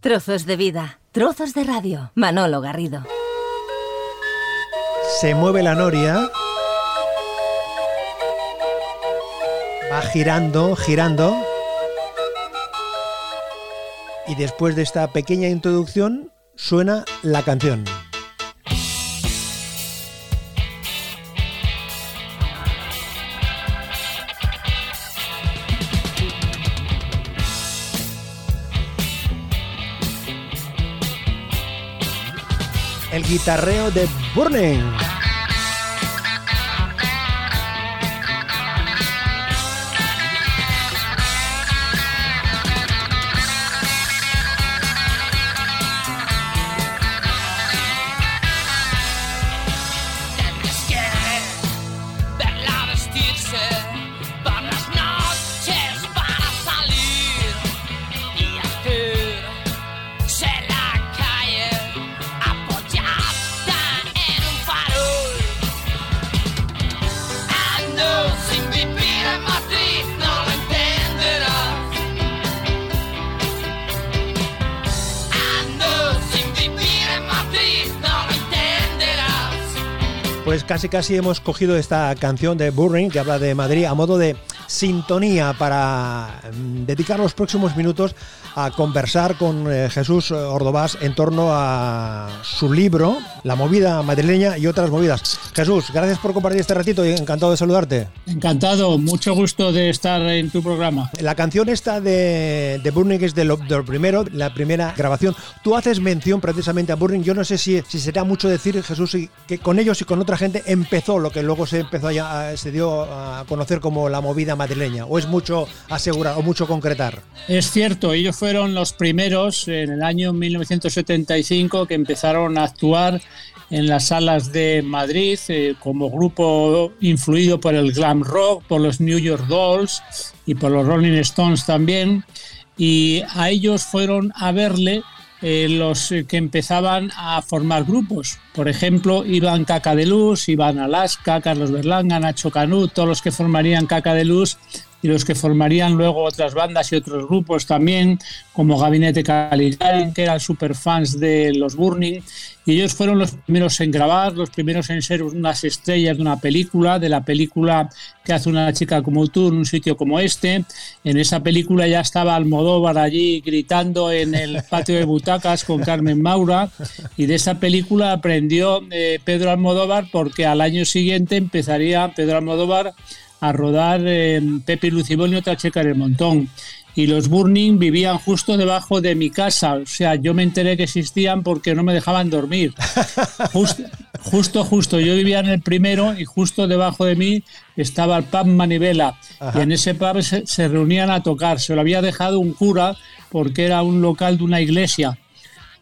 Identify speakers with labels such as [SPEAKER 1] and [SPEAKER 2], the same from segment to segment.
[SPEAKER 1] Trozos de vida, trozos de radio. Manolo Garrido.
[SPEAKER 2] Se mueve la noria. Va girando, girando. Y después de esta pequeña introducción suena la canción. Guitarreo de Burning. Casi hemos cogido esta canción de Burring que habla de Madrid a modo de sintonía para mm, dedicar los próximos minutos a conversar con eh, Jesús Ordovás en torno a su libro, La movida madrileña y otras movidas. Jesús, gracias por compartir este ratito y encantado de saludarte.
[SPEAKER 3] Encantado, mucho gusto de estar en tu programa.
[SPEAKER 2] La canción esta de, de Burning es de lo, primero, la primera grabación. Tú haces mención precisamente a Burning. Yo no sé si, si será mucho decir, Jesús, que con ellos y con otra gente empezó lo que luego se empezó a, se dio a conocer como la movida madrileña. ¿O es mucho asegurar o mucho concretar?
[SPEAKER 3] Es cierto, ellos fueron los primeros en el año 1975 que empezaron a actuar en las salas de Madrid eh, como grupo influido por el glam rock, por los New York Dolls y por los Rolling Stones también. Y a ellos fueron a verle eh, los que empezaban a formar grupos. Por ejemplo, Iván Caca de Luz, Iván Alaska, Carlos Berlanga, Nacho Canut, todos los que formarían Caca de Luz y los que formarían luego otras bandas y otros grupos también, como Gabinete Caligari, que eran super fans de los Burning, y ellos fueron los primeros en grabar, los primeros en ser unas estrellas de una película, de la película que hace una chica como tú en un sitio como este. En esa película ya estaba Almodóvar allí gritando en el patio de butacas con Carmen Maura, y de esa película aprendió eh, Pedro Almodóvar porque al año siguiente empezaría Pedro Almodóvar a rodar en Pepe y Lucibón y otra checa en el montón. Y los Burning vivían justo debajo de mi casa. O sea, yo me enteré que existían porque no me dejaban dormir. Justo, justo, Yo vivía en el primero y justo debajo de mí estaba el pub Manivela. Y en ese pub se, reunían a tocar. Se lo había dejado un cura porque era un local de una iglesia.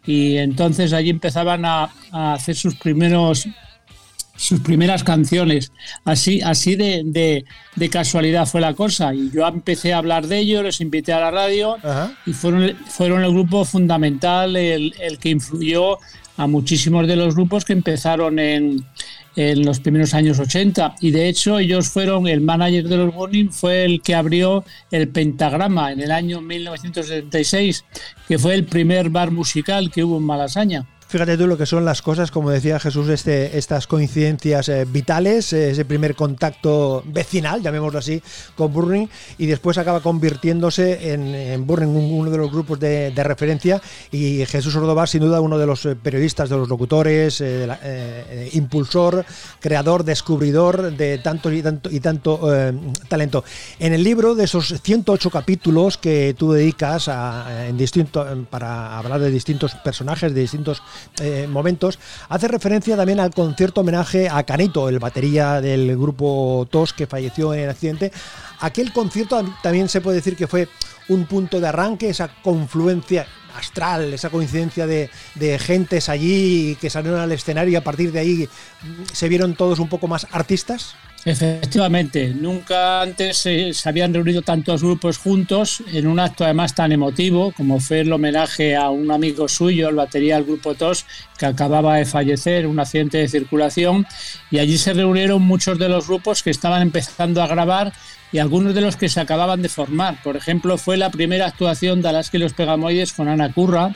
[SPEAKER 3] Y entonces allí empezaban a hacer sus primeros sus primeras canciones. Así, así de, casualidad fue la cosa. Y yo empecé a hablar de ellos, les invité a la radio y fueron, fueron el grupo fundamental, el, que influyó a muchísimos de los grupos que empezaron en, en los primeros años 80 y de hecho ellos fueron el manager de los Burning fue el que abrió el Pentagrama en el año 1976 que fue el primer bar musical que hubo en Malasaña.
[SPEAKER 2] Fíjate tú lo que son las cosas, como decía Jesús, este, estas coincidencias eh, vitales, eh, ese primer contacto vecinal, llamémoslo así, con Burning, y después acaba convirtiéndose en, Burning uno de los grupos de, referencia, y Jesús Ordóvar, sin duda, uno de los eh, periodistas, de los locutores, impulsor, creador, descubridor de tanto y tanto, y tanto talento. En el libro, de esos 108 capítulos que tú dedicas a, en distinto, para hablar de distintos personajes, de distintos eh, momentos, hace referencia también al concierto homenaje a Canito, el batería del grupo TOS que falleció en el accidente. Aquel concierto también se puede decir que fue un punto de arranque, esa confluencia astral, esa coincidencia de, de, gentes allí que salieron al escenario y a partir de ahí se vieron todos un poco más artistas?
[SPEAKER 3] Efectivamente, nunca antes se, habían reunido tantos grupos juntos en un acto además tan emotivo como fue el homenaje a un amigo suyo, el batería del grupo TOS, que acababa de fallecer un accidente de circulación y allí se reunieron muchos de los grupos que estaban empezando a grabar y algunos de los que se acababan de formar. Por ejemplo, fue la primera actuación de Alaska y los Pegamoides con Ana Curra,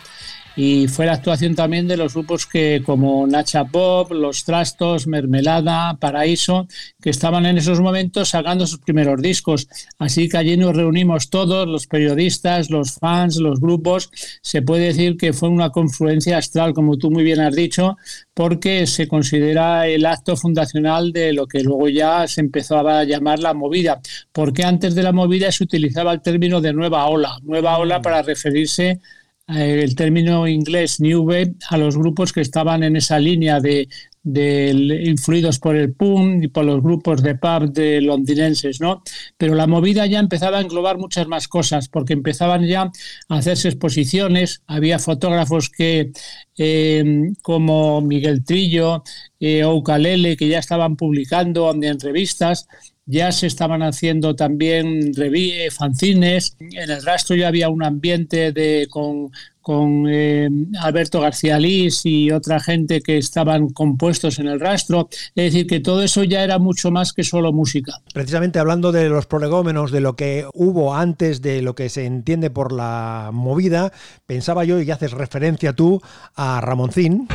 [SPEAKER 3] y fue la actuación también de los grupos que como Nacha Pop, Los Trastos, Mermelada, Paraíso, que estaban en esos momentos sacando sus primeros discos. Así que allí nos reunimos todos, los periodistas, los fans, los grupos. Se puede decir que fue una confluencia astral, como tú muy bien has dicho, porque se considera el acto fundacional de lo que luego ya se empezó a llamar la movida, porque antes de la movida se utilizaba el término de nueva ola, nueva ola para referirse el término inglés New Wave a los grupos que estaban en esa línea de, influidos por el punk y por los grupos de pub de londinenses, ¿no? Pero la movida ya empezaba a englobar muchas más cosas, porque empezaban ya a hacerse exposiciones, había fotógrafos que, eh, como Miguel Trillo eh, o Ucalele, que ya estaban publicando en revistas, ya se estaban haciendo también eh, fanzines, en el rastro ya había un ambiente de, con, con eh, Alberto García Lís y otra gente que estaban compuestos en el rastro. Es decir, que todo eso ya era mucho más que solo música.
[SPEAKER 2] Precisamente hablando de los prolegómenos, de lo que hubo antes de lo que se entiende por la movida, pensaba yo, y haces referencia tú, a Ramoncín.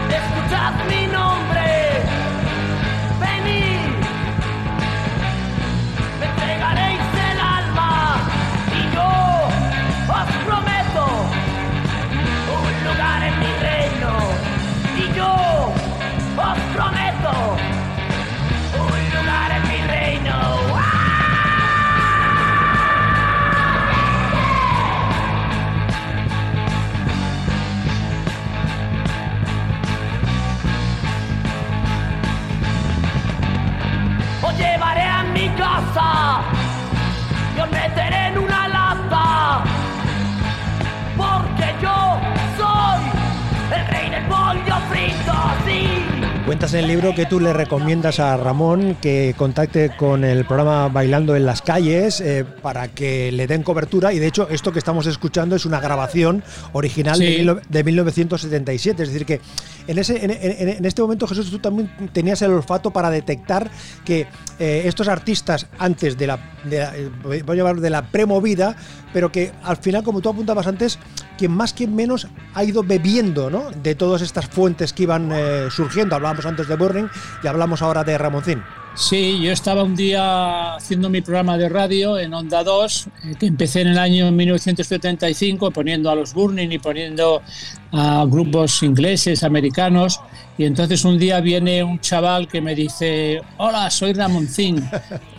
[SPEAKER 2] Cuentas en el libro que tú le recomiendas a Ramón que contacte con el programa Bailando en las calles eh, para que le den cobertura. Y de hecho esto que estamos escuchando es una grabación original de, 1977, es decir que en, ese, este momento Jesús tú también tenías el olfato para detectar que eh, estos artistas antes de la, eh, voy a de la premovida, pero que al final como tú apuntabas antes, quien más quien menos ha ido bebiendo ¿no? de todas estas fuentes que iban surgiendo, hablábamos antes de Burning y hablamos ahora de Ramoncín.
[SPEAKER 3] Sí, yo estaba un día haciendo mi programa de radio en Onda 2, eh, que empecé en el año 1975 poniendo a los Burning y poniendo a grupos ingleses, americanos, y entonces un día viene un chaval que me dice, hola, soy Ramoncín,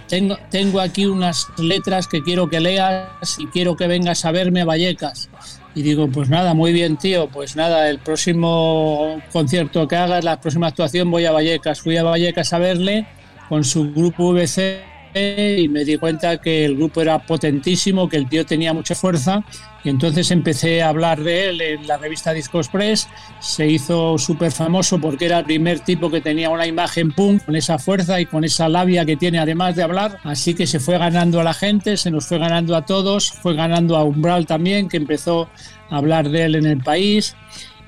[SPEAKER 3] tengo, tengo aquí unas letras que quiero que leas y quiero que vengas a verme a Vallecas. Y digo, pues nada, muy bien, tío. Pues nada, el próximo concierto que hagas, la próxima actuación, voy a Vallecas. Fui a Vallecas a verle con su grupo VC y me di cuenta que el grupo era potentísimo, que el tío tenía mucha fuerza. Y entonces empecé a hablar de él en la revista Disco Express, se hizo súper famoso porque era el primer tipo que tenía una imagen punk con esa fuerza y con esa labia que tiene además de hablar, así que se fue ganando a la gente, se nos fue ganando a todos, fue ganando a Umbral también, que empezó a hablar de él en el país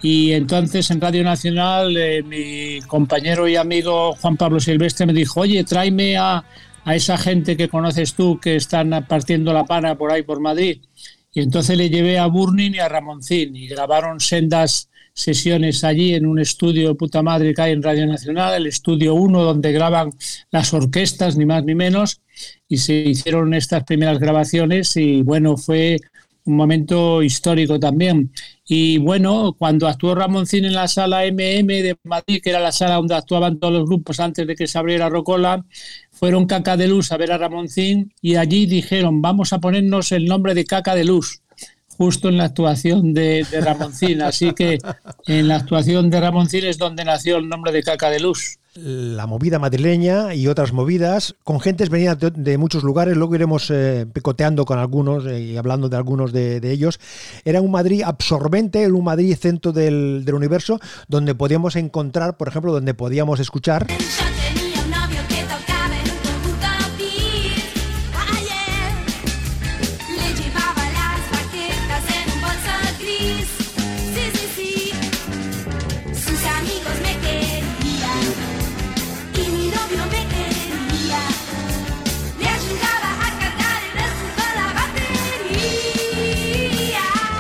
[SPEAKER 3] y entonces en Radio Nacional eh, mi compañero y amigo Juan Pablo Silvestre me dijo, oye, tráeme a esa gente que conoces tú que están partiendo la pana por ahí por Madrid. Y entonces le llevé a Burning y a Ramoncín y grabaron sendas sesiones allí en un estudio de puta madre que hay en Radio Nacional, el estudio 1, donde graban las orquestas, ni más ni menos, y se hicieron estas primeras grabaciones y bueno, fue un momento histórico también. Y bueno, cuando actuó Ramoncín en la sala MM de Madrid, que era la sala donde actuaban todos los grupos antes de que se abriera Rocola, fueron Caca de Luz a ver a Ramoncín y allí dijeron, vamos a ponernos el nombre de Caca de Luz justo en la actuación de, de Ramoncín. Así que en la actuación de Ramoncín es donde nació el nombre de Caca de Luz
[SPEAKER 2] la movida madrileña y otras movidas, con gentes venidas de, muchos lugares, luego iremos eh, picoteando con algunos eh, y hablando de algunos de, ellos. Era un Madrid absorbente, un Madrid centro del universo, donde podíamos encontrar, por ejemplo, donde podíamos escuchar...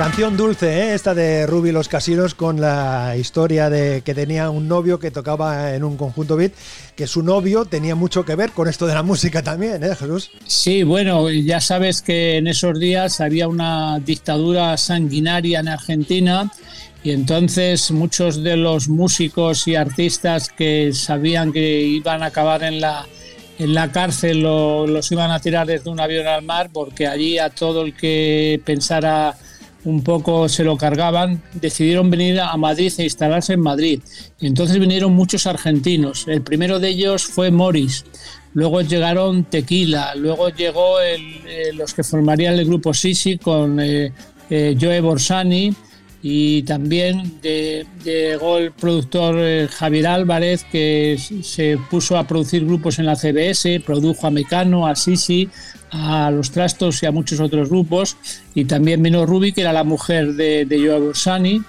[SPEAKER 2] Canción dulce, ¿eh? esta de Ruby Los Casinos con la historia de que tenía un novio que tocaba en un conjunto beat, que su novio tenía mucho que ver con esto de la música también, ¿eh, Jesús?
[SPEAKER 3] Sí, bueno, ya sabes que en esos días había una dictadura sanguinaria en Argentina y entonces muchos de los músicos y artistas que sabían que iban a acabar en la en la cárcel los iban a tirar desde un avión al mar porque allí a todo el que pensara un poco se lo cargaban, decidieron venir a Madrid e instalarse en Madrid. Entonces vinieron muchos argentinos. El primero de ellos fue Morris. Luego llegaron Tequila, luego llegó eh, los que formarían el grupo Sisi con eh, eh, Joe Borsani y también llegó el productor Javier Álvarez que se puso a producir grupos en la CBS, produjo a Mecano, a Sisi, a los Trastos y a muchos otros grupos. Y también vino Ruby, que era la mujer de, de Joe Borsani.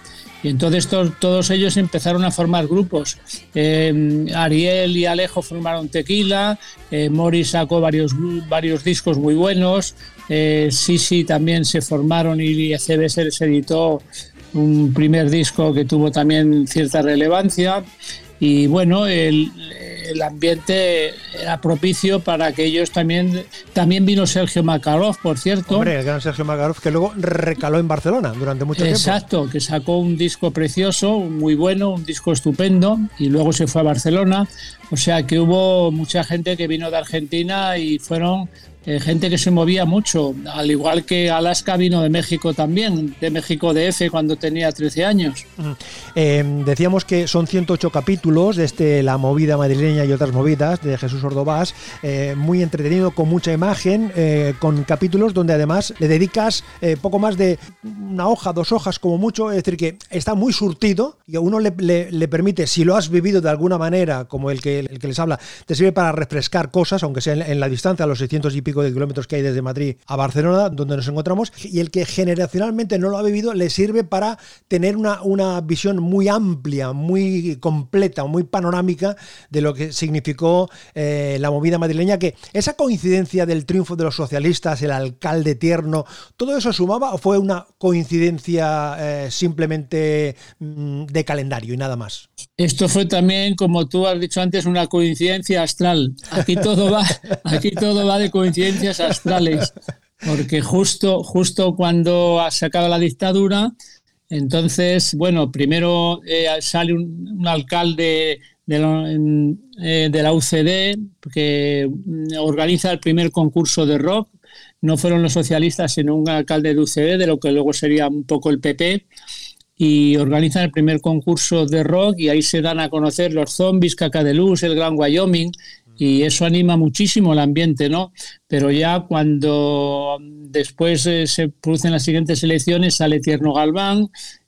[SPEAKER 3] Y entonces todos, ellos empezaron a formar grupos. Eh, Ariel y Alejo formaron Tequila, eh, Morris sacó varios, varios discos muy buenos, eh, Sisi también se formaron y CBS se editó un primer disco que tuvo también cierta relevancia. Y bueno, el, el ambiente era propicio para que ellos también. También vino Sergio Makarov, por cierto.
[SPEAKER 2] Hombre, el gran Sergio Makarov, que luego recaló en Barcelona durante mucho
[SPEAKER 3] tiempo. Exacto, que sacó un disco precioso, muy bueno, un disco estupendo, y luego se fue a Barcelona. O sea que hubo mucha gente que vino de Argentina y fueron eh, gente que se movía mucho, al igual que Alaska vino de México también, de México DF cuando tenía 13 años.
[SPEAKER 2] Eh, decíamos que son 108 capítulos de este La movida madrileña y otras movidas de Jesús Ordovás, eh, muy entretenido, con mucha imagen, con capítulos donde además le dedicas poco más de una hoja, dos hojas como mucho, es decir, que está muy surtido y a uno le, permite, si lo has vivido de alguna manera, como el que, el que les habla, te sirve para refrescar cosas, aunque sea en, la distancia, a los 600 y pico de kilómetros que hay desde Madrid a Barcelona, donde nos encontramos, y el que generacionalmente no lo ha vivido le sirve para tener una, una visión muy amplia, muy completa, muy panorámica de lo que significó eh, la movida madrileña, que esa coincidencia del triunfo de los socialistas, el alcalde tierno, ¿todo eso sumaba o fue una coincidencia eh, simplemente mm, de calendario y nada más?
[SPEAKER 3] Esto fue también, como tú has dicho antes, una coincidencia astral. Aquí todo va, aquí todo va de coincidencias astrales, porque justo, justo cuando ha sacado la dictadura, entonces, bueno, primero eh, sale un, alcalde de eh, de la UCD que organiza el primer concurso de rock. No fueron los socialistas, sino un alcalde de UCD, de lo que luego sería un poco el PP y organizan el primer concurso de rock y ahí se dan a conocer los zombies, Caca de Luz, el Gran Wyoming y eso anima muchísimo el ambiente, ¿no? Pero ya cuando después eh, se producen las siguientes elecciones sale Tierno Galván,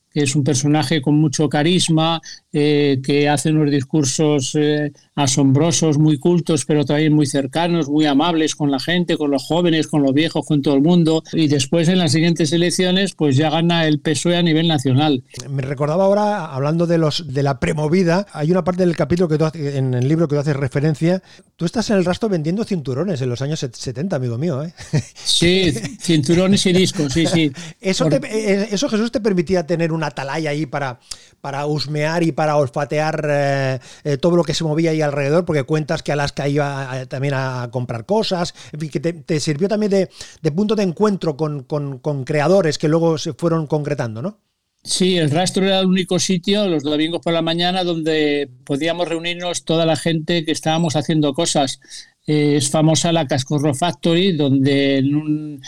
[SPEAKER 3] que es un personaje con mucho carisma, eh, que hace unos discursos eh, asombrosos, muy cultos, pero también muy cercanos, muy amables con la gente, con los jóvenes, con los viejos, con todo el mundo. Y después en las siguientes elecciones, pues ya gana el PSOE a nivel nacional.
[SPEAKER 2] Me recordaba ahora, hablando de los de la premovida, hay una parte del capítulo que tú, en el libro que tú haces referencia. Tú estás en el rastro vendiendo cinturones en los años 70, amigo mío. ¿eh?
[SPEAKER 3] Sí, cinturones y discos, sí, sí.
[SPEAKER 2] Eso, eso Jesús te permitía tener una atalaya ahí para, para husmear y para olfatear eh, eh, todo lo que se movía ahí alrededor, porque cuentas que Alaska iba eh, también a comprar cosas, en fin, que te, sirvió también de, punto de encuentro con, creadores que luego se fueron concretando, ¿no?
[SPEAKER 3] Sí, el rastro era el único sitio, los domingos por la mañana, donde podíamos reunirnos toda la gente que estábamos haciendo cosas. es famosa la Cascorro Factory, donde en un,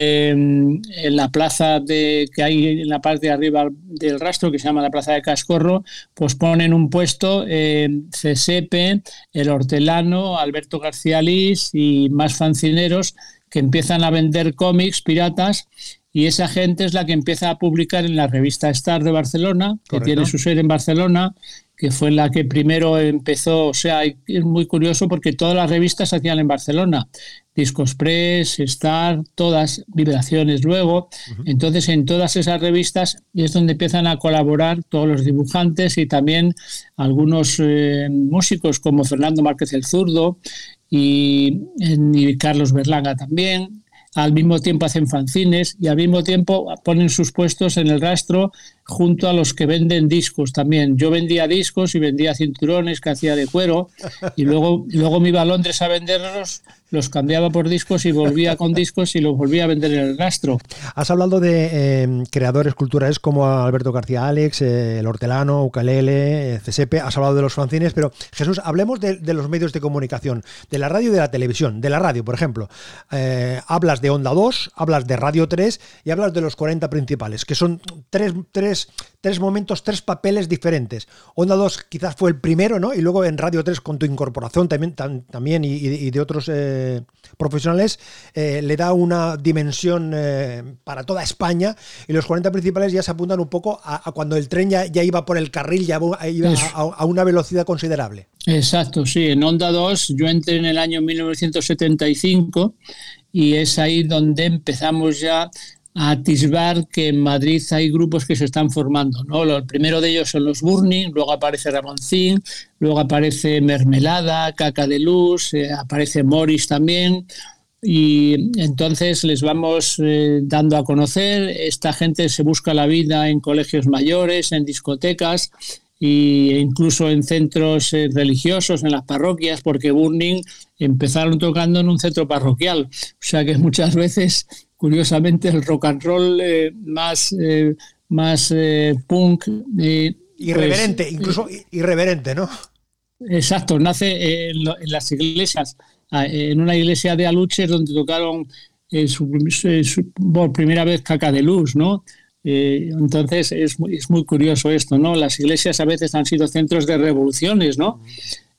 [SPEAKER 3] en la plaza de, que hay en la parte de arriba del rastro, que se llama la plaza de Cascorro, pues ponen un puesto eh, CSEPE, el Hortelano, Alberto García Lís y más fancineros que empiezan a vender cómics piratas y esa gente es la que empieza a publicar en la revista Star de Barcelona, que tiene su sede en Barcelona, que fue la que primero empezó, o sea, es muy curioso porque todas las revistas se hacían en Barcelona, Discos Press, Star, todas, Vibraciones luego, entonces en todas esas revistas es donde empiezan a colaborar todos los dibujantes y también algunos eh, músicos como Fernando Márquez el Zurdo y, y Carlos Berlanga también, al mismo tiempo hacen fanzines y al mismo tiempo ponen sus puestos en el rastro junto a los que venden discos también. Yo vendía discos y vendía cinturones que hacía de cuero y luego, luego me iba a Londres a venderlos, los cambiaba por discos y volvía con discos y los volvía a vender en el rastro.
[SPEAKER 2] Has hablado de em, creadores culturales como Alberto García Alex, eh, El Hortelano, Ucalele, eh, has hablado de los fanzines, pero Jesús, hablemos de, los medios de comunicación, de la radio y de la televisión. De la radio, por ejemplo, eh, hablas de Onda 2, hablas de Radio 3 y hablas de los 40 principales, que son tres, tres, tres momentos, tres papeles diferentes. Onda 2 quizás fue el primero, ¿no? Y luego en Radio 3 con tu incorporación también y, de otros eh, profesionales, eh, le da una dimensión para toda España y los 40 principales ya se apuntan un poco a, cuando el tren ya, iba por el carril, ya iba a, a una velocidad considerable.
[SPEAKER 3] Exacto, sí. En Onda 2 yo entré en el año 1975 y es ahí donde empezamos ya a atisbar que en Madrid hay grupos que se están formando. ¿no? El primero de ellos son los Burning, luego aparece Ramoncín, luego aparece Mermelada, Caca de Luz, eh, aparece Morris también. Y entonces les vamos eh, dando a conocer. Esta gente se busca la vida en colegios mayores, en discotecas e incluso en centros eh, religiosos, en las parroquias, porque Burning empezaron tocando en un centro parroquial. O sea que muchas veces, curiosamente, el rock and roll eh, más, eh, más punk.
[SPEAKER 2] irreverente, pues, incluso irreverente, ¿no?
[SPEAKER 3] Exacto, nace en, las iglesias, en una iglesia de Aluches donde tocaron por primera vez Caca de Luz, ¿no? Eh, entonces es muy, es muy curioso esto, ¿no? Las iglesias a veces han sido centros de revoluciones, ¿no?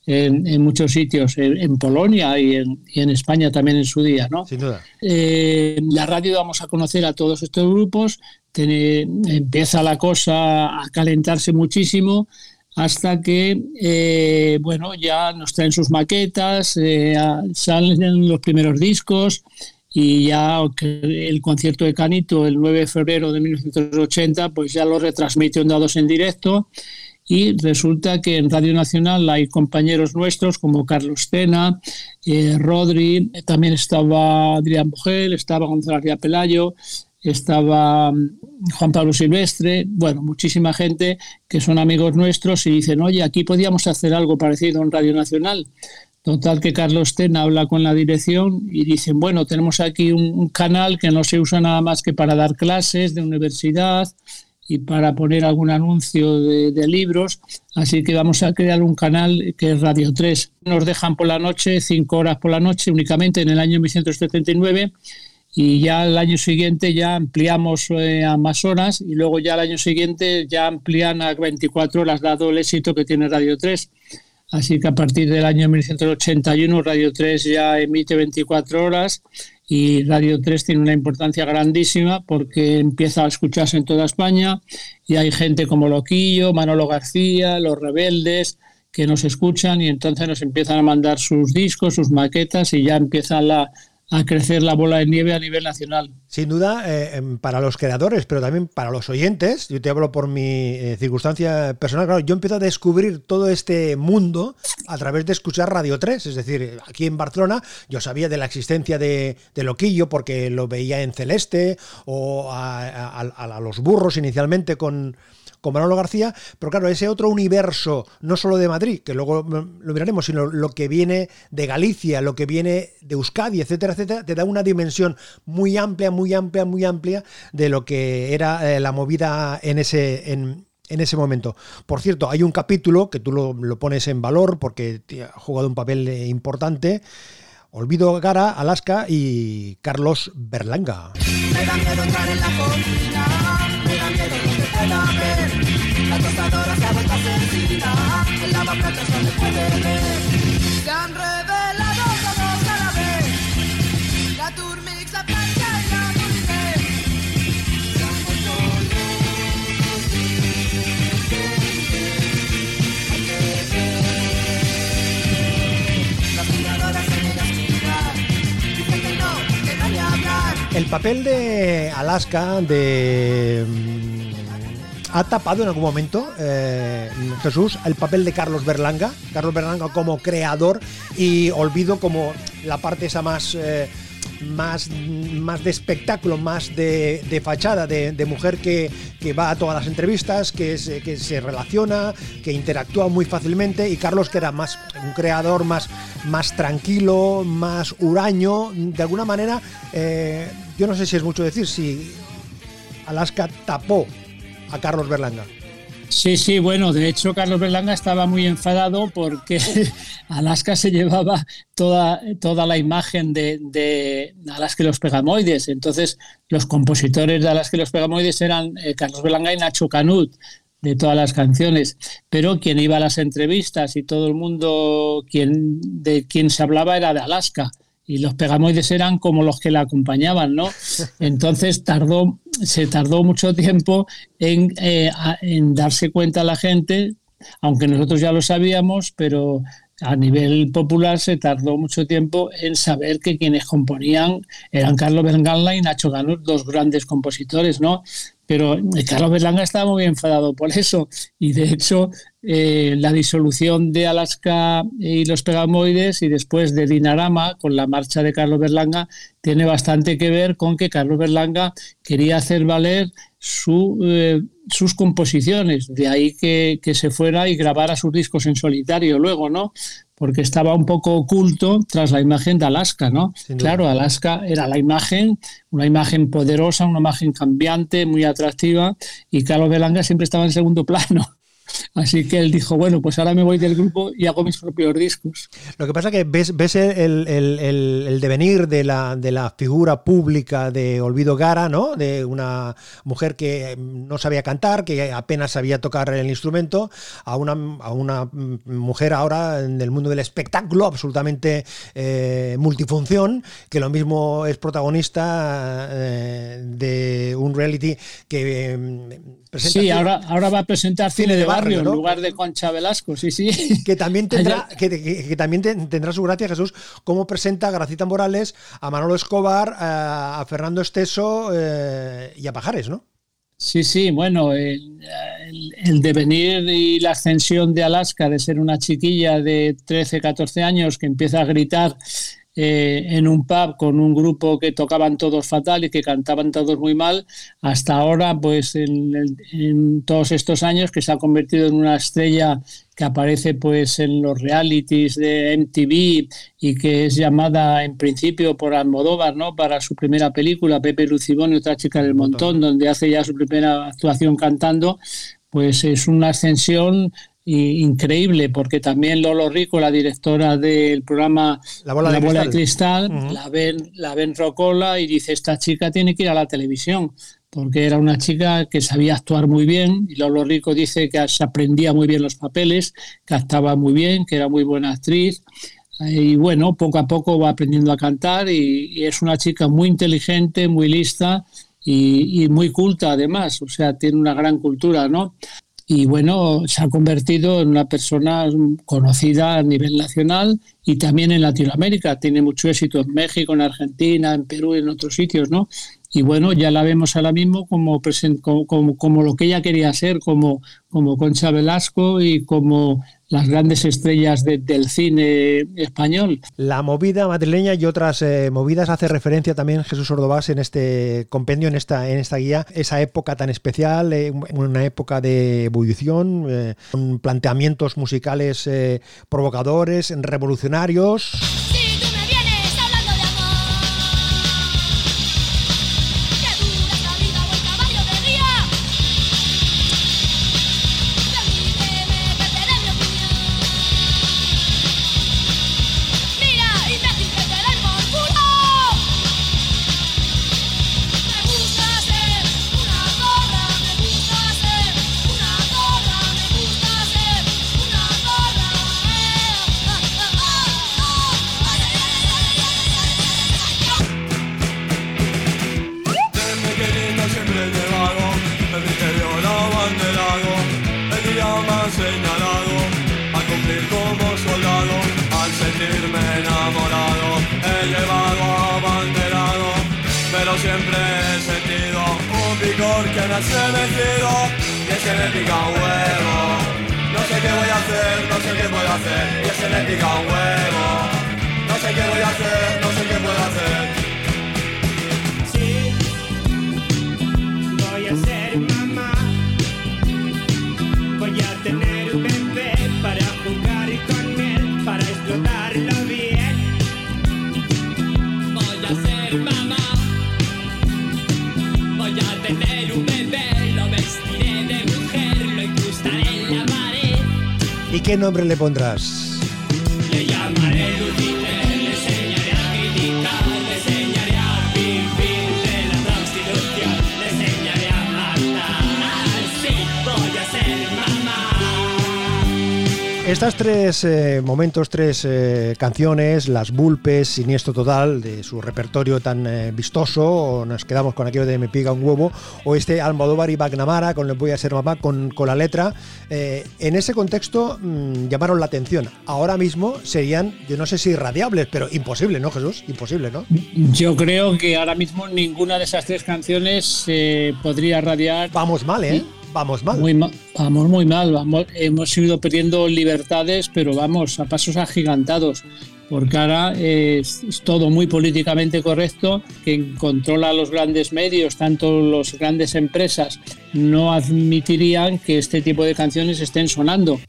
[SPEAKER 3] En, muchos sitios, en, Polonia y en, España también en su día, ¿no?
[SPEAKER 2] Sin duda.
[SPEAKER 3] Eh, la radio vamos a conocer a todos estos grupos, empieza la cosa a calentarse muchísimo hasta que, eh, bueno, ya nos traen sus maquetas, salen los primeros discos y ya el concierto de Canito el 9 de febrero de 1980 pues ya lo retransmite Ondados en directo y resulta que en Radio Nacional hay compañeros nuestros como Carlos Cena, eh, Rodri, también estaba Adrián Bogel, estaba Gonzalo Pelayo, estaba mm, Juan Pablo Silvestre, bueno, muchísima gente que son amigos nuestros y dicen, oye, aquí podíamos hacer algo parecido en Radio Nacional. Total que Carlos Ten habla con la dirección y dicen, bueno, tenemos aquí un, canal que no se usa nada más que para dar clases de universidad y para poner algún anuncio de, libros, así que vamos a crear un canal que es Radio 3. Nos dejan por la noche, cinco horas por la noche únicamente en el año 1979 y ya el año siguiente ya ampliamos eh, a más horas y luego ya el año siguiente ya amplían a 24 horas dado el éxito que tiene Radio 3. Así que a partir del año 1981 Radio 3 ya emite 24 horas y Radio 3 tiene una importancia grandísima porque empieza a escucharse en toda España y hay gente como Loquillo, Manolo García, Los Rebeldes que nos escuchan y entonces nos empiezan a mandar sus discos, sus maquetas y ya empieza la, a crecer la bola de nieve a nivel nacional.
[SPEAKER 2] Sin duda, eh, em, para los creadores, pero también para los oyentes, yo te hablo por mi eh, circunstancia personal, claro, yo empiezo a descubrir todo este mundo a través de escuchar Radio 3, es decir, aquí en Barcelona yo sabía de la existencia de, Loquillo porque lo veía en Celeste o a los burros inicialmente con con Manolo García, pero claro, ese otro universo, no solo de Madrid, que luego lo miraremos, sino lo que viene de Galicia, lo que viene de Euskadi, etcétera, etcétera, te da una dimensión muy amplia, muy amplia, muy amplia de lo que era eh, la movida en ese... En, ese momento. Por cierto, hay un capítulo que tú lo, pones en valor porque ha jugado un papel eh, importante. Olvido Gara, Alaska y Carlos Berlanga. En tostadora se ha el lavaplatos no me puede ver. Se han revelado todos a la vez. La Turmix, la plancha y la que. El papel de Alaska, de ha tapado en algún momento, eh, Jesús, el papel de Carlos Berlanga, Carlos Berlanga como creador y olvido como la parte esa más... Eh, más, más de espectáculo, más de, fachada, de, mujer que, va a todas las entrevistas, que, que se relaciona, que interactúa muy fácilmente, y Carlos que era más un creador más, más tranquilo, más huraño, de alguna manera, eh, yo no sé si es mucho decir, si Alaska tapó a Carlos Berlanga.
[SPEAKER 3] Sí, sí, bueno, de hecho Carlos Berlanga estaba muy enfadado porque Alaska se llevaba toda, toda la imagen de, de Alaska los Pegamoides. Entonces, los compositores de Alaska y los Pegamoides eran eh, Carlos Berlanga y Nacho Canut de todas las canciones, pero quien iba a las entrevistas y todo el mundo quien, de quien se hablaba era de Alaska y los pegamoides eran como los que la acompañaban, ¿no? Entonces tardó, se tardó mucho tiempo en, eh, en darse cuenta la gente, aunque nosotros ya lo sabíamos, pero a nivel popular se tardó mucho tiempo en saber que quienes componían eran Carlos Berlanga y Nacho Ganur, dos grandes compositores, ¿no? Pero eh, Carlos Berlanga estaba muy enfadado por eso y de hecho eh, la disolución de Alaska y los Pegamoides y después de Dinarama con la marcha de Carlos Berlanga tiene bastante que ver con que Carlos Berlanga quería hacer valer su, eh, sus composiciones, de ahí que, que, se fuera y grabara sus discos en solitario luego, ¿no? Porque estaba un poco oculto tras la imagen de Alaska, ¿no? Claro, Alaska era la imagen, una imagen poderosa, una imagen cambiante, muy atractiva, y Carlos Berlanga siempre estaba en segundo plano. Así que él dijo, bueno, pues ahora me voy del grupo y hago mis propios discos.
[SPEAKER 2] Lo que pasa es que ves, ves el, el, devenir de la, de la, figura pública de Olvido Gara, ¿no? De una mujer que no sabía cantar, que apenas sabía tocar el instrumento, a una, a una mujer ahora en el mundo del espectáculo absolutamente eh, multifunción, que lo mismo es protagonista eh, de un reality que
[SPEAKER 3] eh, presenta... Sí, ahora, ahora va a presentar cine de barrio en lugar de Concha Velasco, sí, sí.
[SPEAKER 2] Que también tendrá, que, también tendrá su gracia, Jesús, cómo presenta Gracita Morales a Manolo Escobar, a, Fernando Esteso eh, y a Pajares, ¿no?
[SPEAKER 3] Sí, sí, bueno, el, devenir y la ascensión de Alaska de ser una chiquilla de 13, 14 años que empieza a gritar eh, en un pub con un grupo que tocaban todos fatal y que cantaban todos muy mal, hasta ahora, pues en, todos estos años que se ha convertido en una estrella que aparece pues en los realities de MTV y que es llamada en principio por Almodóvar, ¿no? Para su primera película, Pepe Lucibón y otra chica del montón, donde hace ya su primera actuación cantando, pues es una ascensión increíble porque también Lolo Rico, la directora del programa La Bola, de, Cristal, la ven la ven rocola y dice esta chica tiene que ir a la televisión porque era una chica que sabía actuar muy bien y Lolo Rico dice que se aprendía muy bien los papeles, que actuaba muy bien, que era muy buena actriz y bueno, poco a poco va aprendiendo a cantar y, es una chica muy inteligente, muy lista y, y, muy culta además, o sea, tiene una gran cultura, ¿no? Y bueno, se ha convertido en una persona conocida a nivel nacional y también en Latinoamérica. Tiene mucho éxito en México, en Argentina, en Perú y en otros sitios, ¿no? Y bueno, ya la vemos ahora mismo como, como, como, lo que ella quería ser, como, como Concha Velasco y como las grandes estrellas del cine español.
[SPEAKER 2] La movida madrileña y otras eh, movidas hace referencia también Jesús Ordovás en este compendio, en esta, en esta guía, esa época tan especial, eh, una época de ebullición, eh, planteamientos musicales provocadores, revolucionarios. siempre he sentido un vigor que me hace vencido y es que me pica un huevo. No sé qué voy a hacer,
[SPEAKER 4] no sé qué voy a hacer y es que me pica un huevo. No sé qué voy a hacer, no sé qué voy a hacer.
[SPEAKER 2] Qué nombre
[SPEAKER 5] le pondrás?
[SPEAKER 2] Estas tres eh, momentos, tres eh, canciones, Las Bulpes, Siniestro Total, de su repertorio tan eh, vistoso, o nos quedamos con aquello de Me piga un huevo, o este Almodóvar y Bagnamara con Le voy a ser mamá, con, con la letra, en ese contexto mm, llamaron la atención. Ahora mismo serían, yo no sé si irradiables, pero imposible, ¿no, Jesús? Imposible, ¿no?
[SPEAKER 3] Yo creo que ahora mismo ninguna de esas tres canciones podría radiar.
[SPEAKER 2] Vamos mal, ¿eh? Vamos mal.
[SPEAKER 3] Muy vamos muy mal, vamos, hemos ido perdiendo libertades, pero vamos, a pasos agigantados, porque ahora es, todo muy políticamente correcto, quien controla los grandes medios, tanto las grandes empresas, no admitirían que este tipo de canciones estén sonando.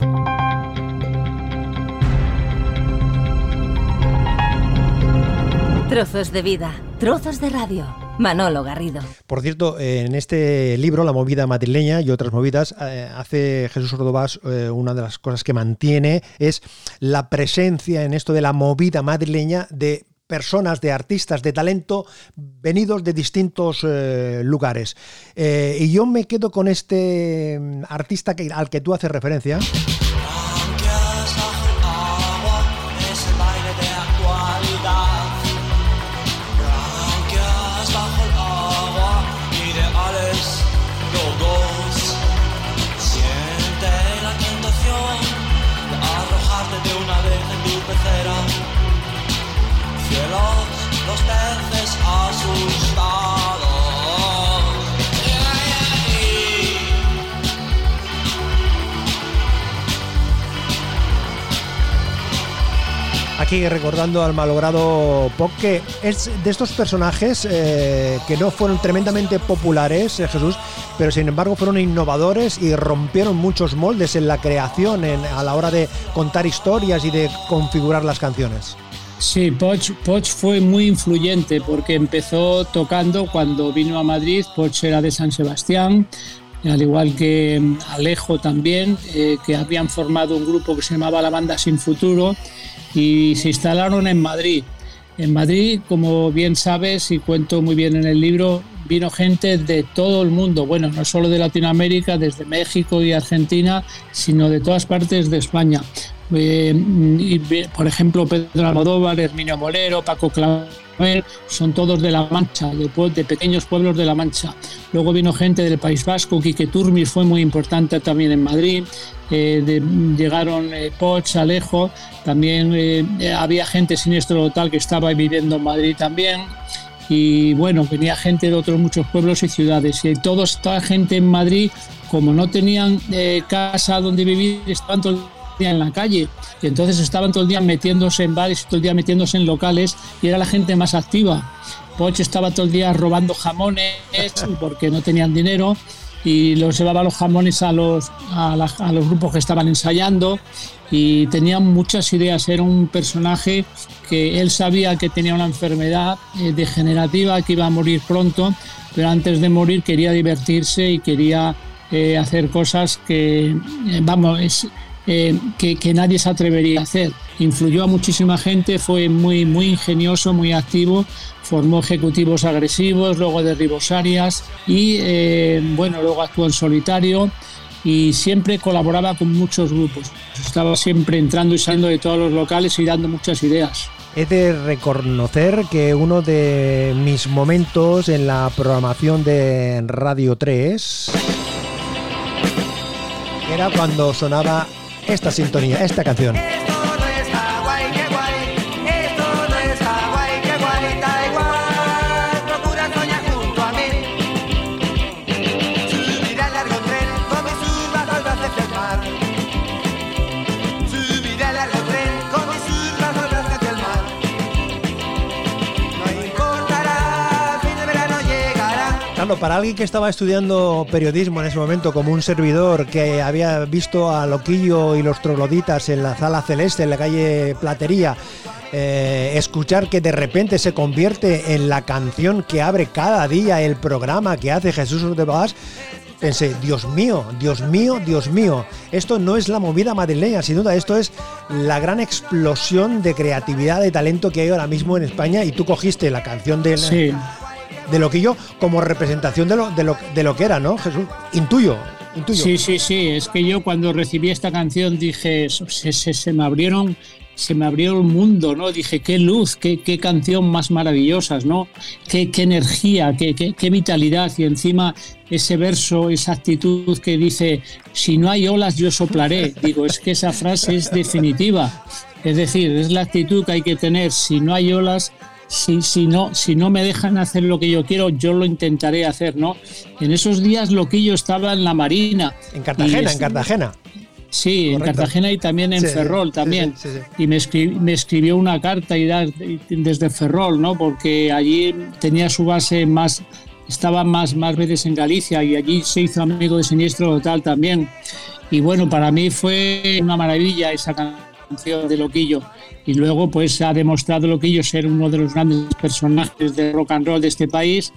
[SPEAKER 1] Trozos de vida, trozos de radio. Manolo Garrido.
[SPEAKER 2] Por cierto, en este libro, La movida madrileña y otras movidas, eh, hace Jesús Ordovás eh, una de las cosas que mantiene es la presencia en esto de la movida madrileña de personas, de artistas, de talento venidos de distintos eh, lugares. y yo me quedo con este mm, artista al que tú haces referencia. Recordando al malogrado Pop, que es de estos personajes eh, que no fueron tremendamente populares, eh, Jesús, pero sin embargo fueron innovadores y rompieron muchos moldes en la creación, a la hora de contar historias y de configurar las canciones.
[SPEAKER 3] Sí, Poch, Poch fue muy influyente porque empezó tocando cuando vino a Madrid. Poch era de San Sebastián, al igual que mm, Alejo también, eh, que habían formado un grupo que se llamaba La Banda Sin Futuro y se instalaron en Madrid. En Madrid, como bien sabes y cuento muy bien en el libro, vino gente de todo el mundo, bueno, no solo de Latinoamérica, desde México y Argentina, sino de todas partes de España. Eh, por ejemplo, Pedro Almodóvar, Herminio Molero, Paco Son todos de La Mancha, de, pequeños pueblos de La Mancha. Luego vino gente del País Vasco, Quique Turmis fue muy importante también en Madrid, eh, llegaron eh, Poch, Alejo, también había gente siniestro total que estaba viviendo en Madrid también. Y bueno, venía gente de otros muchos pueblos y ciudades. Y toda esta gente en Madrid, como no tenían casa donde vivir, estaban todos en la calle. Y entonces estaban todo el día metiéndose en bares, todo el día metiéndose en locales y era la gente más activa. Poch estaba todo el día robando jamones porque no tenían dinero y los llevaba los jamones a los, a, los grupos que estaban ensayando y tenía muchas ideas. Era un personaje que él sabía que tenía una enfermedad eh, degenerativa, que iba a morir pronto, pero antes de morir quería divertirse y quería eh, hacer cosas que, eh, vamos, es, eh, que, nadie se atrevería a hacer. Influyó a muchísima gente, fue muy, muy ingenioso, muy activo, formó ejecutivos agresivos, luego derribos áreas y eh, bueno, luego actuó en solitario y siempre colaboraba con muchos grupos. Estaba siempre entrando y saliendo de todos los locales y dando muchas ideas.
[SPEAKER 2] He de reconocer que uno de mis momentos en la programación de Radio 3 era cuando sonaba esta sintonía, esta canción. Para alguien que estaba estudiando periodismo en ese momento, como un servidor que había visto a Loquillo y los trogloditas en la sala celeste, en la calle Platería, eh, escuchar que de repente se convierte en la canción que abre cada día el programa que hace Jesús de Bas, pensé, Dios mío, Dios mío, Dios mío, esto no es la movida madrileña, sin duda, esto es la gran explosión de creatividad, de talento que hay ahora mismo en España y tú cogiste la canción de,
[SPEAKER 3] Sí,
[SPEAKER 2] de Loquillo como representación de lo, de, lo, de lo que era, ¿no, Jesús? Intuyo, intuyo.
[SPEAKER 3] sí, sí, sí. Es que yo cuando recibí esta canción dije, se, se- se me abrieron, se me abrió el mundo, ¿no? Dije, qué luz, qué, qué canción más maravillosas, ¿no? Qué, qué energía, qué, qué, qué vitalidad. Y encima ese verso, esa actitud que dice, si no hay olas, yo soplaré. Digo, es que esa frase es definitiva. Es decir, es la actitud que hay que tener. Si no hay olas, si, si, no, si no me dejan hacer lo que yo quiero, yo lo intentaré hacer, ¿no? En esos días Loquillo estaba en la Marina.
[SPEAKER 2] En Cartagena, en Cartagena.
[SPEAKER 3] Sí, en. Cartagena y también en
[SPEAKER 2] Sí,
[SPEAKER 3] Ferrol también.
[SPEAKER 2] sí, sí,
[SPEAKER 3] Y me, escri- me escribió una carta y da- y desde Ferrol, ¿no? Porque allí tenía su base más, estaba más, más veces en Galicia y allí se hizo amigo de Siniestro Total también. Y bueno, para mí fue una maravilla esa canción de Loquillo. Y luego pues ha demostrado Loquillo ser uno de los grandes personajes de rock and roll de este país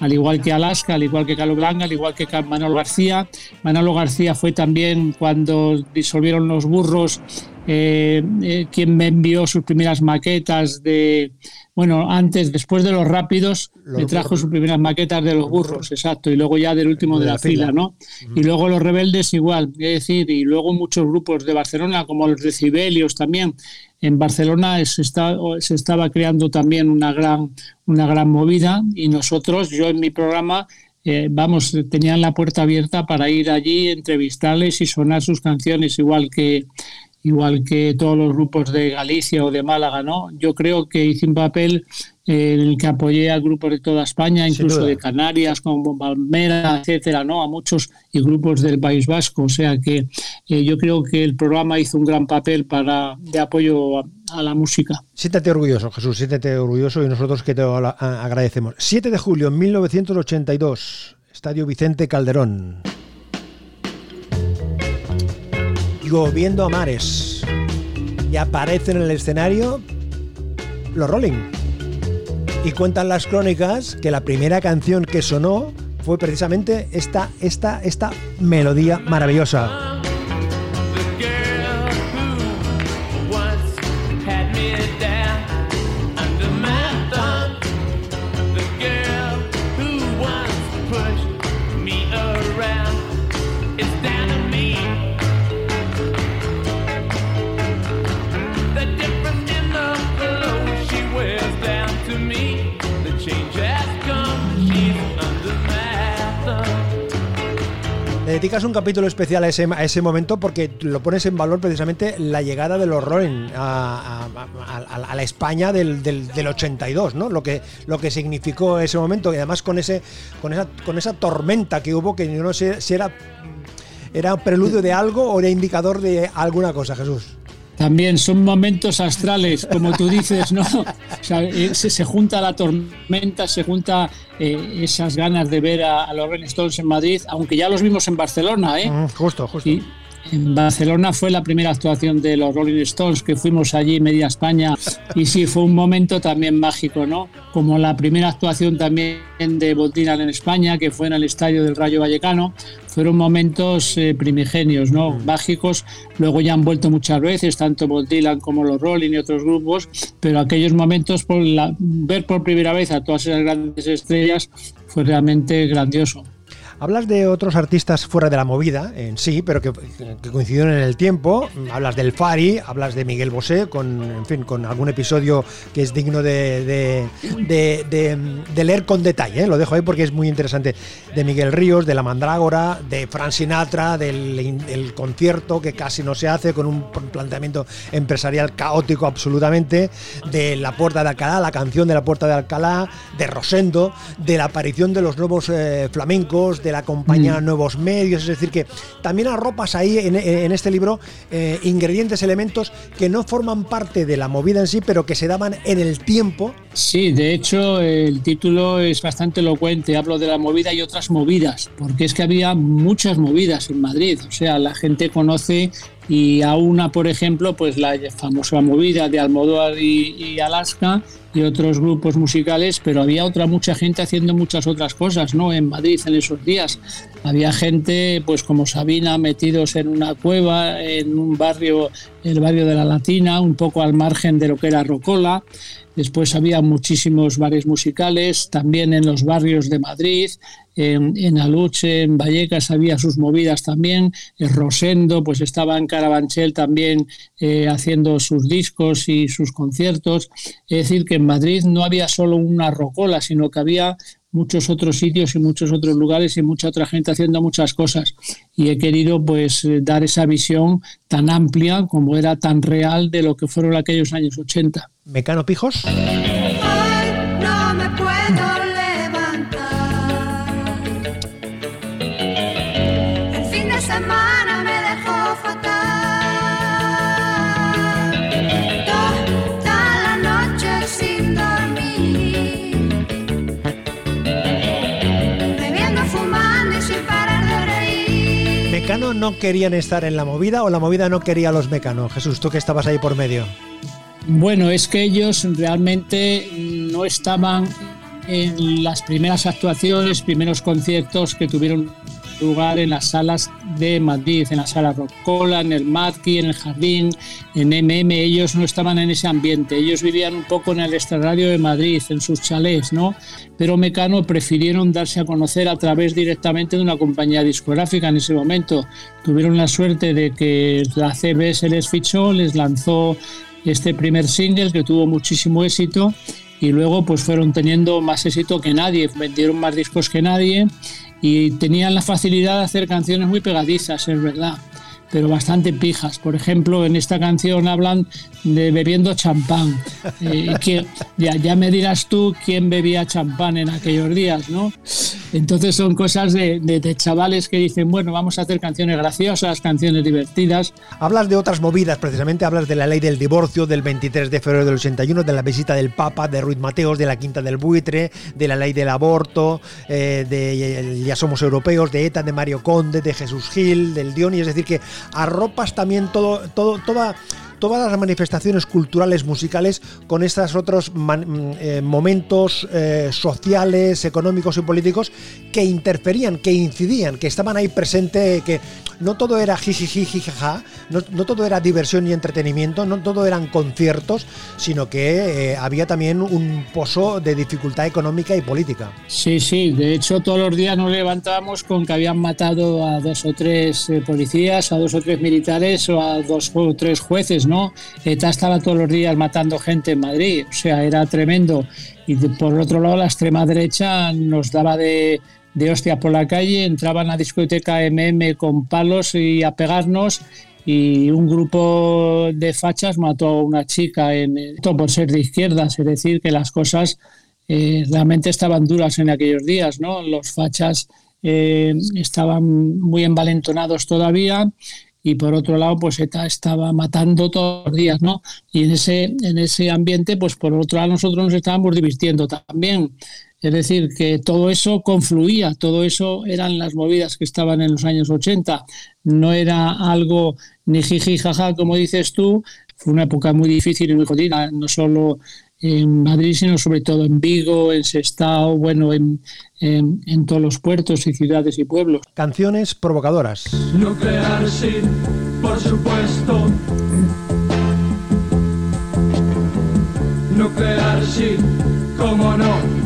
[SPEAKER 3] al igual que Alaska, al igual que Carlos Blanca, al igual que Manolo García. Manolo García fue también cuando disolvieron los burros eh, eh, quien me envió sus primeras maquetas de, bueno, antes, después de los rápidos,
[SPEAKER 2] Los
[SPEAKER 3] me trajo
[SPEAKER 2] burros.
[SPEAKER 3] sus primeras maquetas de los burros, exacto, y luego ya del último de, la, fila, ¿no? Y luego los rebeldes igual, es decir, y luego muchos grupos de Barcelona, como los de Cibelios también. En Barcelona se, está, se estaba creando también una gran, una gran movida y nosotros, yo en mi programa, eh, vamos, tenían la puerta abierta para ir allí, entrevistarles y sonar sus canciones, igual que igual que todos los grupos de Galicia o de Málaga, ¿no? Yo creo que hice un papel eh, en el que apoyé a grupos de toda España, incluso de Canarias, como Palmera, etcétera, ¿no? A muchos y grupos del País Vasco. O sea que eh, yo creo que el programa hizo un gran papel para de apoyo a, a la música.
[SPEAKER 2] Siéntate orgulloso, Jesús, siéntate orgulloso y nosotros que te agradecemos. 7 de julio de 1982, Estadio Vicente Calderón. Lloviendo a mares. Y aparecen en el escenario los Rolling. Y cuentan las crónicas que la primera canción que sonó fue precisamente esta, esta, esta melodía maravillosa. Dedicas un capítulo especial a ese, momento porque lo pones en valor precisamente la llegada de los Rolling a, la España del, del- del 82, ¿no? Lo que, lo que significó ese momento y además con, ese, con, esa, con esa tormenta que hubo que yo no sé si era, era preludio de algo o era indicador de alguna cosa, Jesús.
[SPEAKER 3] También son momentos astrales, como tú dices, ¿no? O sea, eh, se, se junta la tormenta, se junta eh, esas ganas de ver a, a los Rolling Stones en Madrid, aunque ya los vimos en Barcelona, ¿eh?
[SPEAKER 2] Mm, justo, justo.
[SPEAKER 3] Y en Barcelona fue la primera actuación de los Rolling Stones, que fuimos allí media España, y sí, fue un momento también mágico, ¿no? Como la primera actuación también de Bob Dylan en España, que fue en el Estadio del Rayo Vallecano, fueron momentos eh, primigenios, ¿no? Mágicos, luego ya han vuelto muchas veces, tanto Bob Dylan como los Rolling y otros grupos, pero aquellos momentos, por la- ver por primera vez a todas esas grandes estrellas, fue realmente grandioso.
[SPEAKER 2] Hablas de otros artistas fuera de la movida en sí, pero que, coincidieron en el tiempo. Hablas del Fari, hablas de Miguel Bosé, con, en fin, con algún episodio que es digno de, de- de- leer con detalle. ¿eh? Lo dejo ahí porque es muy interesante. De Miguel Ríos, de La Mandrágora, de Frank Sinatra, del, del concierto que casi no se hace, con un planteamiento empresarial caótico absolutamente, de La Puerta de Alcalá, la canción de La Puerta de Alcalá, de Rosendo, de la aparición de los nuevos eh, flamencos, la compañía Nuevos Medios, es decir, que también arropas ahí en, en este libro eh, ingredientes, elementos que no forman parte de la movida en sí, pero que se daban en el tiempo.
[SPEAKER 3] Sí, de hecho el título es bastante elocuente, hablo de la movida y otras movidas, porque es que había muchas movidas en Madrid, o sea, la gente conoce y a una, por ejemplo, pues la famosa movida de Almodóvar y, y Alaska y otros grupos musicales, pero había otra mucha gente haciendo muchas otras cosas, ¿no? En Madrid en esos días. Había gente, pues como Sabina, metidos en una cueva, en un barrio, el barrio de la Latina, un poco al margen de lo que era Rocola. Después había muchísimos bares musicales, también en los barrios de Madrid, en, Aluche, en Vallecas había sus movidas también, en Rosendo, pues estaba en Carabanchel también eh, haciendo sus discos y sus conciertos. Es decir, que en Madrid no había solo una rocola, sino que había muchos otros sitios y muchos otros lugares y mucha otra gente haciendo muchas cosas y he querido pues eh, dar esa visión tan amplia como era tan real de lo que fueron aquellos años 80.
[SPEAKER 2] Mecano Pijos.
[SPEAKER 6] Semana me dejó fatal. Toda la noche sin dormir. Bebiendo, fumando y sin parar de reír.
[SPEAKER 2] ¿Mecano no querían estar en la movida o la movida no quería a los Mecano? Jesús, tú que estabas ahí por medio.
[SPEAKER 3] Bueno, es que ellos realmente no estaban en las primeras actuaciones, primeros conciertos que tuvieron lugar en las salas de Madrid, en la sala Rocola, en el Matki, en el Jardín, en MM. Ellos no estaban en ese ambiente. Ellos vivían un poco en el extrarradio de Madrid, en sus chalés, ¿no? Pero Mecano prefirieron darse a conocer a través directamente de una compañía discográfica en ese momento. Tuvieron la suerte de que la CBS les fichó, les lanzó este primer single que tuvo muchísimo éxito y luego pues fueron teniendo más éxito que nadie, vendieron más discos que nadie y tenían la facilidad de hacer canciones muy pegadizas, es verdad, pero bastante pijas. Por ejemplo, en esta canción hablan de bebiendo champán. Eh, que ya, ya me dirás tú quién bebía champán en aquellos días, ¿no? Entonces son cosas de, de- de chavales que dicen, bueno, vamos a hacer canciones graciosas, canciones divertidas,
[SPEAKER 2] Hablas de otras movidas, precisamente hablas de la ley del divorcio del 23 de febrero del 81, de la visita del Papa, de Ruiz Mateos, de la Quinta del Buitre, de la ley del aborto, eh, de eh, Ya Somos Europeos, de ETA, de Mario Conde, de Jesús Gil, del Dioni, es decir, que arropas también todo, todo, toda todas las manifestaciones culturales musicales con estos otros mm, eh, momentos eh, sociales, económicos y políticos que interferían, que incidían, que estaban ahí presente, que no todo era jijiji, no, no todo era diversión y entretenimiento, no todo eran conciertos, sino que eh, había también un pozo de dificultad económica y política.
[SPEAKER 3] Sí, sí, de hecho todos los días nos levantábamos con que habían matado a dos o tres policías, a dos o tres militares o a dos o tres jueces, ¿no? ETA estaba todos los días matando gente en Madrid, o sea, era tremendo. Y por otro lado, la extrema derecha nos daba de, de hostia por la calle, entraba en la discoteca MM con palos y a pegarnos. Y un grupo de fachas mató a una chica en, esto por ser de izquierdas, es decir, que las cosas eh, realmente estaban duras en aquellos días, ¿no? Los fachas eh, estaban muy envalentonados todavía y por otro lado, pues ETA estaba matando todos los días, ¿no? Y en ese, en ese ambiente, pues por otro lado nosotros nos estábamos divirtiendo también. Es decir, que todo eso confluía, todo eso eran las movidas que estaban en los años 80. No era algo ni jiji jaja, como dices tú. Fue una época muy difícil y muy jodida, no solo en Madrid, sino sobre todo en Vigo, en Sestao, bueno, en, en, en todos los puertos y ciudades y pueblos.
[SPEAKER 2] Canciones provocadoras.
[SPEAKER 5] Nuclear sí, por supuesto. Nuclear sí, cómo no.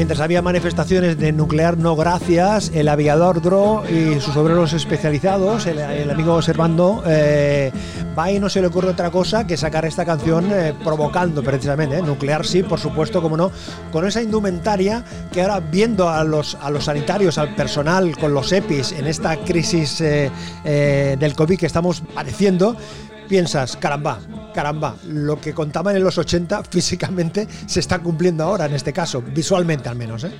[SPEAKER 2] Mientras había manifestaciones de nuclear no gracias, el aviador Dro y sus obreros especializados, el, amigo Servando, eh, va y no se le ocurre otra cosa que sacar esta canción eh, provocando precisamente, ¿eh? nuclear sí, por supuesto, como no, con esa indumentaria que ahora viendo a los, a los sanitarios, al personal con los EPIs en esta crisis del COVID que estamos padeciendo, piensas, caramba, caramba, lo que contaban en los 80 físicamente se está cumpliendo ahora en este caso, visualmente al menos. ¿eh?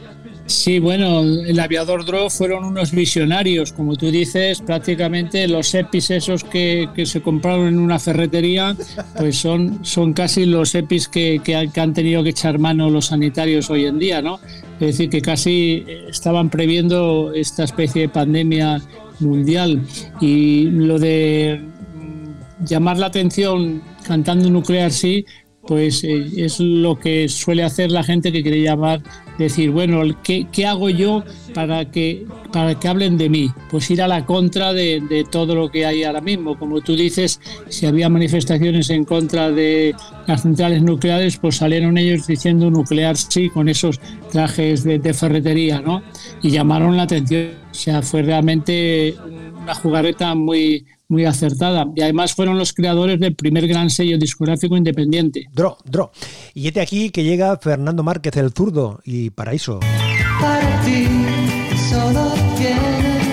[SPEAKER 3] Sí, bueno, el aviador Dro fueron unos visionarios, como tú dices, prácticamente los EPIs esos que, que se compraron en una ferretería, pues son, son casi los EPIs que, que han tenido que echar mano los sanitarios hoy en día, ¿no? Es decir, que casi eh, estaban previendo esta especie de pandemia mundial. Y lo de llamar la atención cantando nuclear sí, pues eh, es lo que suele hacer la gente que quiere llamar, decir, bueno, ¿qué, hago yo para que, para que hablen de mí? Pues ir a la contra de, todo lo que hay ahora mismo. Como tú dices, si había manifestaciones en contra de las centrales nucleares, pues salieron ellos diciendo nuclear sí, con esos trajes de, de ferretería, ¿no? Y llamaron la atención. O sea, fue realmente una jugarreta muy, muy acertada. Y además fueron los creadores del primer gran sello discográfico independiente.
[SPEAKER 2] Dro, Dro. Y este aquí que llega Fernando Márquez el zurdo y Paraíso.
[SPEAKER 7] Para ti solo tienes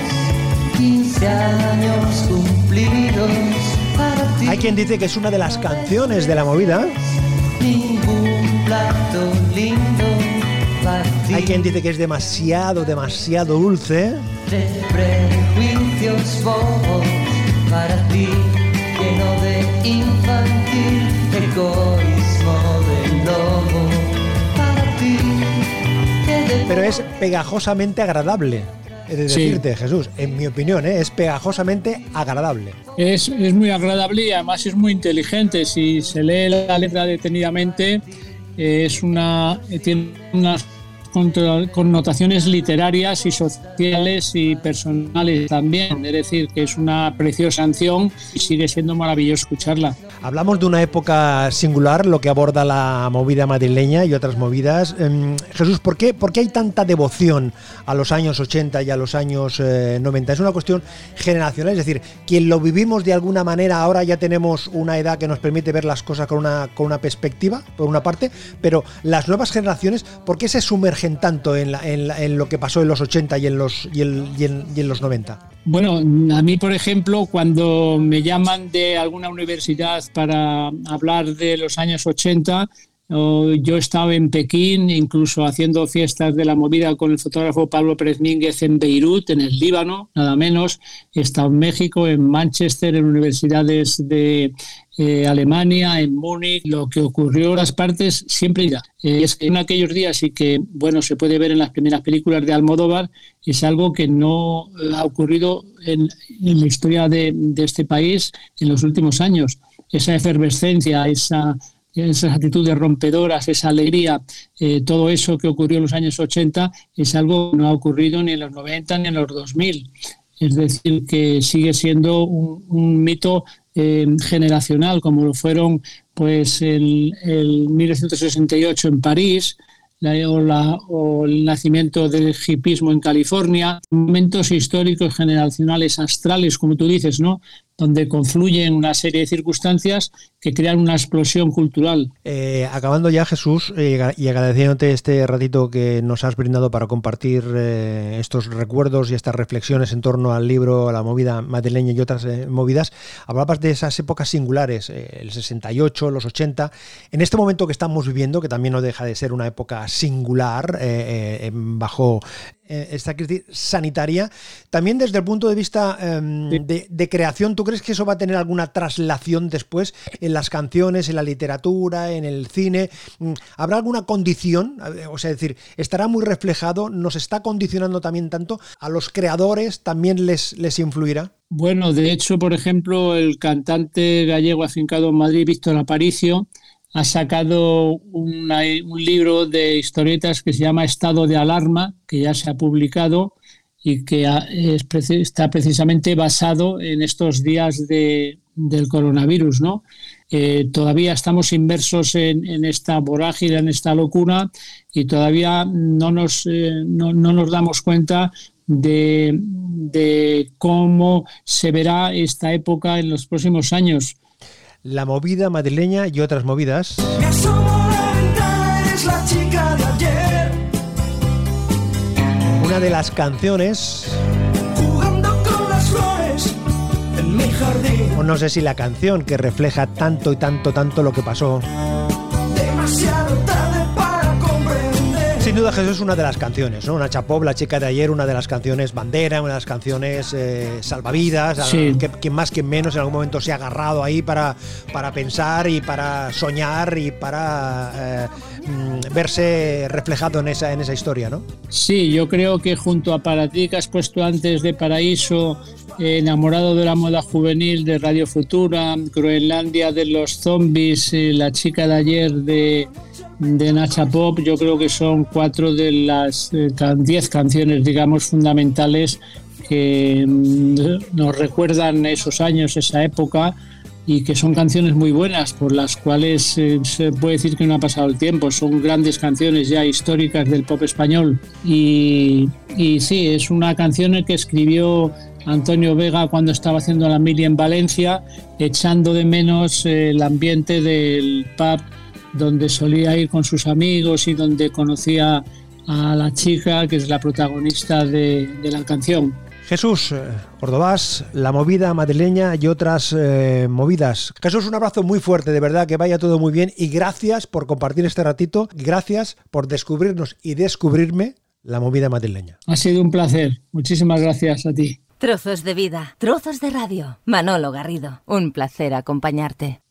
[SPEAKER 7] 15 años cumplidos. Para ti
[SPEAKER 2] Hay quien dice que es una de las canciones de la movida.
[SPEAKER 7] ningún plato lindo. Para ti
[SPEAKER 2] Hay quien dice que es demasiado, demasiado dulce.
[SPEAKER 7] de prejuicios bobos. Para ti lleno de infantil egoísmo de lobo. Para ti que de
[SPEAKER 2] Pero es pegajosamente agradable. He de
[SPEAKER 3] Sí.
[SPEAKER 2] decirte, Jesús, en mi opinión, ¿eh? es pegajosamente agradable.
[SPEAKER 3] Es, es muy agradable y además es muy inteligente. Si se lee la letra detenidamente, eh, es una, eh, tiene unas connotaciones literarias y sociales y personales también. Es decir, que es una preciosa canción y sigue siendo maravilloso escucharla.
[SPEAKER 2] Hablamos de una época singular, lo que aborda la movida madrileña y otras movidas. Em, Jesús, ¿por qué, por qué hay tanta devoción a los años 80 y a los años eh, 90? Es una cuestión generacional, es decir, quien lo vivimos de alguna manera ahora ya tenemos una edad que nos permite ver las cosas con una, con una perspectiva, por una parte, pero las nuevas generaciones, ¿por qué se sumergen tanto en, lo que pasó en los 80 y en los, y en- y en los 90?
[SPEAKER 3] Bueno, a mí, por ejemplo, cuando me llaman de alguna universidad para hablar de los años 80, o yo estaba en Pekín, incluso haciendo fiestas de la movida con el fotógrafo Pablo Pérez Mínguez en Beirut, en el Líbano, nada menos. He estado en México, en Manchester, en universidades de eh, Alemania, en Múnich. Lo que ocurrió en las partes siempre irá. Eh, es que en aquellos días y que, bueno, se puede ver en las primeras películas de Almodóvar, es algo que no eh, ha ocurrido en, en la historia de, de este país en los últimos años. Esa efervescencia, esa, esas actitudes rompedoras, esa alegría, eh, todo eso que ocurrió en los años 80 es algo que no ha ocurrido ni en los 90 ni en los 2000. Es decir, que sigue siendo un, mito eh, generacional, como lo fueron pues el, el 1968 en París, la- o, la- o el nacimiento del hipismo en California, momentos históricos generacionales astrales, como tú dices, ¿no? Donde confluyen una serie de circunstancias que crean una explosión cultural.
[SPEAKER 2] Eh, acabando ya, Jesús, eh, y agradeciéndote este ratito que nos has brindado para compartir eh, estos recuerdos y estas reflexiones en torno al libro, a la movida madrileña y otras movidas, hablabas de esas épocas singulares, el 68, los 80. En este momento que estamos viviendo, que también no deja de ser una época singular, bajo eh, esta crisis sanitaria, también desde el punto de vista em,
[SPEAKER 3] Sí.
[SPEAKER 2] de, de creación, ¿tú crees que eso va a tener alguna traslación después en las canciones, en la literatura, en el cine? Mm, ¿Habrá alguna condición? O sea, es decir, ¿estará muy reflejado? ¿Nos está condicionando también tanto? ¿A los creadores también les, les influirá?
[SPEAKER 3] Bueno, de hecho, por ejemplo, el cantante gallego afincado en Madrid, Víctor Aparicio, ha sacado un libro de historietas que se llama Estado de Alarma, que ya se ha publicado y que está precisamente basado en estos días de- del coronavirus, ¿no? Eh, todavía estamos inmersos en, en esta vorágine, en esta locura, y todavía no nos, eh, no, no nos damos cuenta de, de cómo se verá esta época en los próximos años.
[SPEAKER 2] La movida madrileña y otras movidas.
[SPEAKER 8] Me asomo a la ventana, eres la chica de ayer.
[SPEAKER 2] Una de las canciones,
[SPEAKER 8] Jugando con las flores en mi jardín.
[SPEAKER 2] o no sé si la canción que refleja tanto y tanto, tanto lo que pasó. Duda Jesús es una de las canciones, ¿no? Una Chapop, la chica de ayer, una de las canciones bandera, una de las canciones eh, salvavidas,
[SPEAKER 3] Sí.
[SPEAKER 2] que, que más que menos en algún momento se ha agarrado ahí para, para pensar y para soñar y para eh, mm, verse reflejado en esa, en esa historia, ¿no?
[SPEAKER 3] Sí, yo creo que junto a Para ti que has puesto antes de Paraíso enamorado de la moda juvenil de Radio Futura, Groenlandia de los zombies, eh, La chica de ayer de, de Nacha Pop, yo creo que son cuatro de las eh, diez canciones, digamos, fundamentales que mm, nos recuerdan esos años, esa época y que son canciones muy buenas por las cuales eh, se puede decir que no ha pasado el tiempo. Son grandes canciones ya históricas del pop español y, y sí, es una canción que escribió Antonio Vega cuando estaba haciendo la mili en Valencia, echando de menos eh, el ambiente del pub donde solía ir con sus amigos y donde conocía a la chica que es la protagonista de, de la canción.
[SPEAKER 2] Jesús eh, Ordovás, la movida madrileña y otras eh, movidas. Jesús, un abrazo muy fuerte, de verdad, que vaya todo muy bien y gracias por compartir este ratito, gracias por descubrirnos y descubrirme la movida madrileña.
[SPEAKER 3] Ha sido un placer. Muchísimas gracias a ti.
[SPEAKER 1] Trozos de vida, trozos de radio. Manolo Garrido, un placer acompañarte.